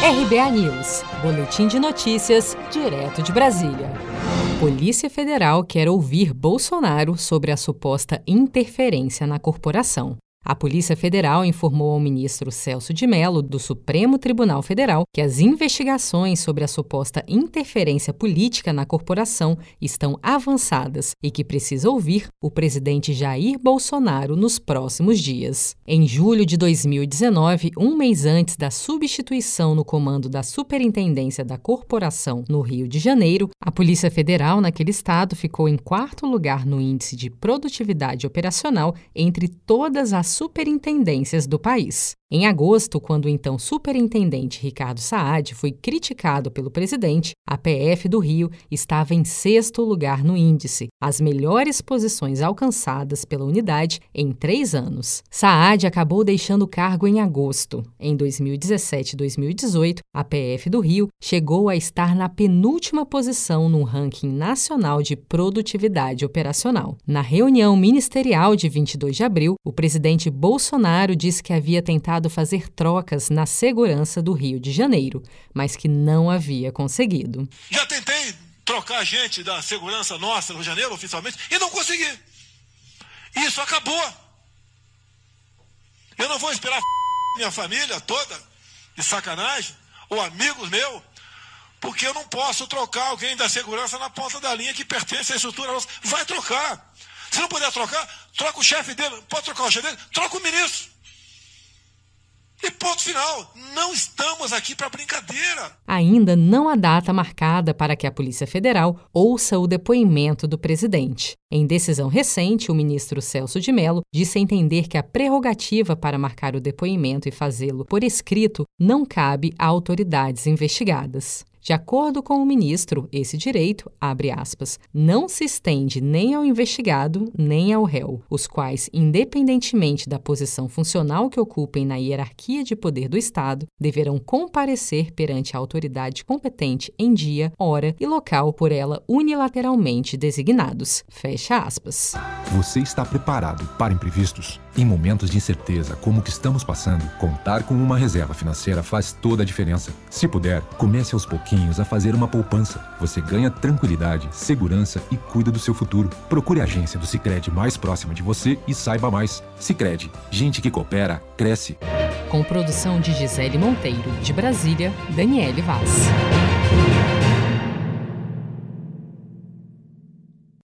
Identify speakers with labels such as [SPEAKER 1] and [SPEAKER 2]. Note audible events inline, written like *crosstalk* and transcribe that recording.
[SPEAKER 1] RBA News, Boletim de Notícias, direto de Brasília. Polícia Federal quer ouvir Bolsonaro sobre a suposta interferência na corporação. A Polícia Federal informou ao ministro Celso de Mello, do Supremo Tribunal Federal, que as investigações sobre a suposta interferência política na corporação estão avançadas e que precisa ouvir o presidente Jair Bolsonaro nos próximos dias. Em julho de 2019, um mês antes da substituição no comando da Superintendência da Corporação no Rio de Janeiro, a Polícia Federal naquele estado ficou em quarto lugar no índice de produtividade operacional entre todas as superintendências do país. Em agosto, quando o então superintendente Ricardo Saad foi criticado pelo presidente, a PF do Rio estava em sexto lugar no índice, as melhores posições alcançadas pela unidade em três anos. Saad acabou deixando o cargo em agosto. Em 2017 e 2018, a PF do Rio chegou a estar na penúltima posição no ranking nacional de produtividade operacional. Na reunião ministerial de 22 de abril, o presidente Bolsonaro disse que havia tentado tentado fazer trocas na segurança do Rio de Janeiro, mas que não havia conseguido.
[SPEAKER 2] Já tentei trocar gente da segurança nossa no Rio de Janeiro, oficialmente, e não consegui. Isso acabou. Eu não vou esperar *laughs* minha família toda de sacanagem, ou amigos meus, porque eu não posso trocar alguém da segurança na ponta da linha que pertence à estrutura nossa. Vai trocar. Se não puder trocar, troca o chefe dele. Pode trocar o chefe dele? Troca o ministro. E ponto final. Não estamos aqui para brincadeira.
[SPEAKER 1] Ainda não há data marcada para que a Polícia Federal ouça o depoimento do presidente. Em decisão recente, o ministro Celso de Mello disse entender que a prerrogativa para marcar o depoimento e fazê-lo por escrito não cabe a autoridades investigadas. De acordo com o ministro, esse direito, abre aspas, não se estende nem ao investigado nem ao réu, os quais, independentemente da posição funcional que ocupem na hierarquia de poder do Estado, deverão comparecer perante a autoridade competente em dia, hora e local por ela unilateralmente designados. Fecha aspas.
[SPEAKER 3] Você está preparado para imprevistos? Em momentos de incerteza como o que estamos passando, contar com uma reserva financeira faz toda a diferença. Se puder, comece aos pouquinhos pouquinhos a fazer uma poupança. Você ganha tranquilidade, segurança e cuida do seu futuro. Procure a agência do Sicredi mais próxima de você e saiba mais. Sicredi, gente que coopera cresce.
[SPEAKER 1] Com produção de Gisele Monteiro, de Brasília, Daniele Vaz.